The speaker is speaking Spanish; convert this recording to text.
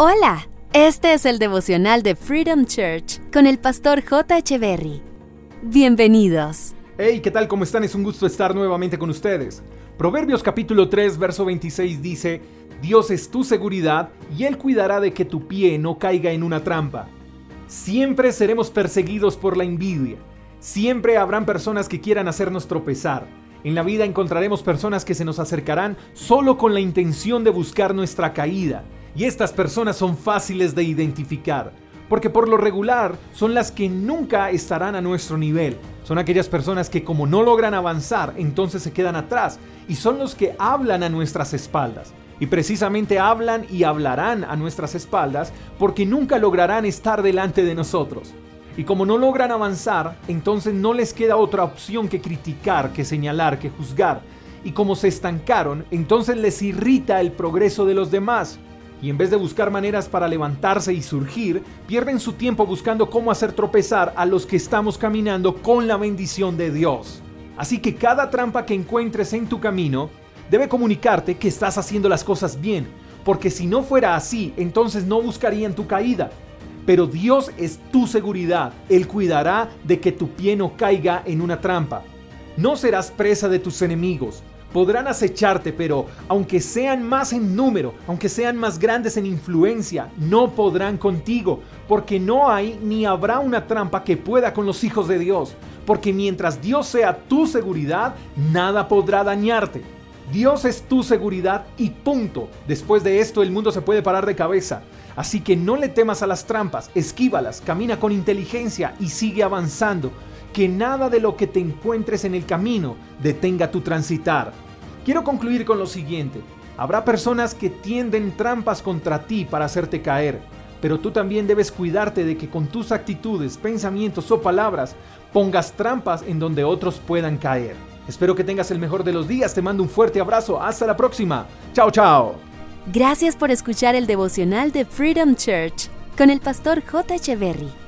Hola, este es el devocional de Freedom Church con el pastor J. Berry. Bienvenidos. Hey, ¿qué tal? ¿Cómo están? Es un gusto estar nuevamente con ustedes. Proverbios capítulo 3, verso 26 dice, Dios es tu seguridad y Él cuidará de que tu pie no caiga en una trampa. Siempre seremos perseguidos por la envidia. Siempre habrán personas que quieran hacernos tropezar. En la vida encontraremos personas que se nos acercarán solo con la intención de buscar nuestra caída y estas personas son fáciles de identificar, porque por lo regular son las que nunca estarán a nuestro nivel. Son aquellas personas que como no logran avanzar, entonces se quedan atrás y son los que hablan a nuestras espaldas. Y precisamente hablan y hablarán a nuestras espaldas porque nunca lograrán estar delante de nosotros. Y como no logran avanzar, entonces no les queda otra opción que criticar, que señalar, que juzgar. Y como se estancaron, entonces les irrita el progreso de los demás y en vez de buscar maneras para levantarse y surgir, pierden su tiempo buscando cómo hacer tropezar a los que estamos caminando con la bendición de Dios. Así que cada trampa que encuentres en tu camino debe comunicarte que estás haciendo las cosas bien, porque si no fuera así, entonces no buscarían tu caída. Pero Dios es tu seguridad, Él cuidará de que tu pie no caiga en una trampa. No serás presa de tus enemigos, podrán acecharte, pero aunque sean más en número, aunque sean más grandes en influencia, no podrán contigo, porque no hay ni habrá una trampa que pueda con los hijos de Dios, porque mientras Dios sea tu seguridad, nada podrá dañarte. Dios es tu seguridad y punto. Después de esto el mundo se puede parar de cabeza. Así que no le temas a las trampas, esquívalas, camina con inteligencia y sigue avanzando que nada de lo que te encuentres en el camino detenga tu transitar. Quiero concluir con lo siguiente. Habrá personas que tienden trampas contra ti para hacerte caer, pero tú también debes cuidarte de que con tus actitudes, pensamientos o palabras pongas trampas en donde otros puedan caer. Espero que tengas el mejor de los días, te mando un fuerte abrazo, hasta la próxima. Chao, chao. Gracias por escuchar el devocional de Freedom Church con el pastor J. Echeverry.